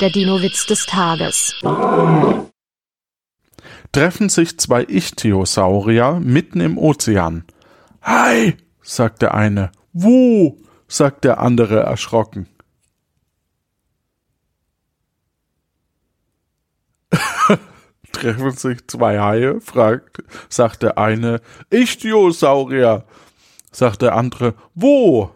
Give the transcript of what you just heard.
Der Dino-Witz des Tages. Treffen sich zwei Ichthyosaurier mitten im Ozean. Hi, sagt der eine. Wo? sagt der andere erschrocken. Treffen sich zwei Haie, fragt, sagt der eine. Ichthyosaurier, sagt der andere. Wo?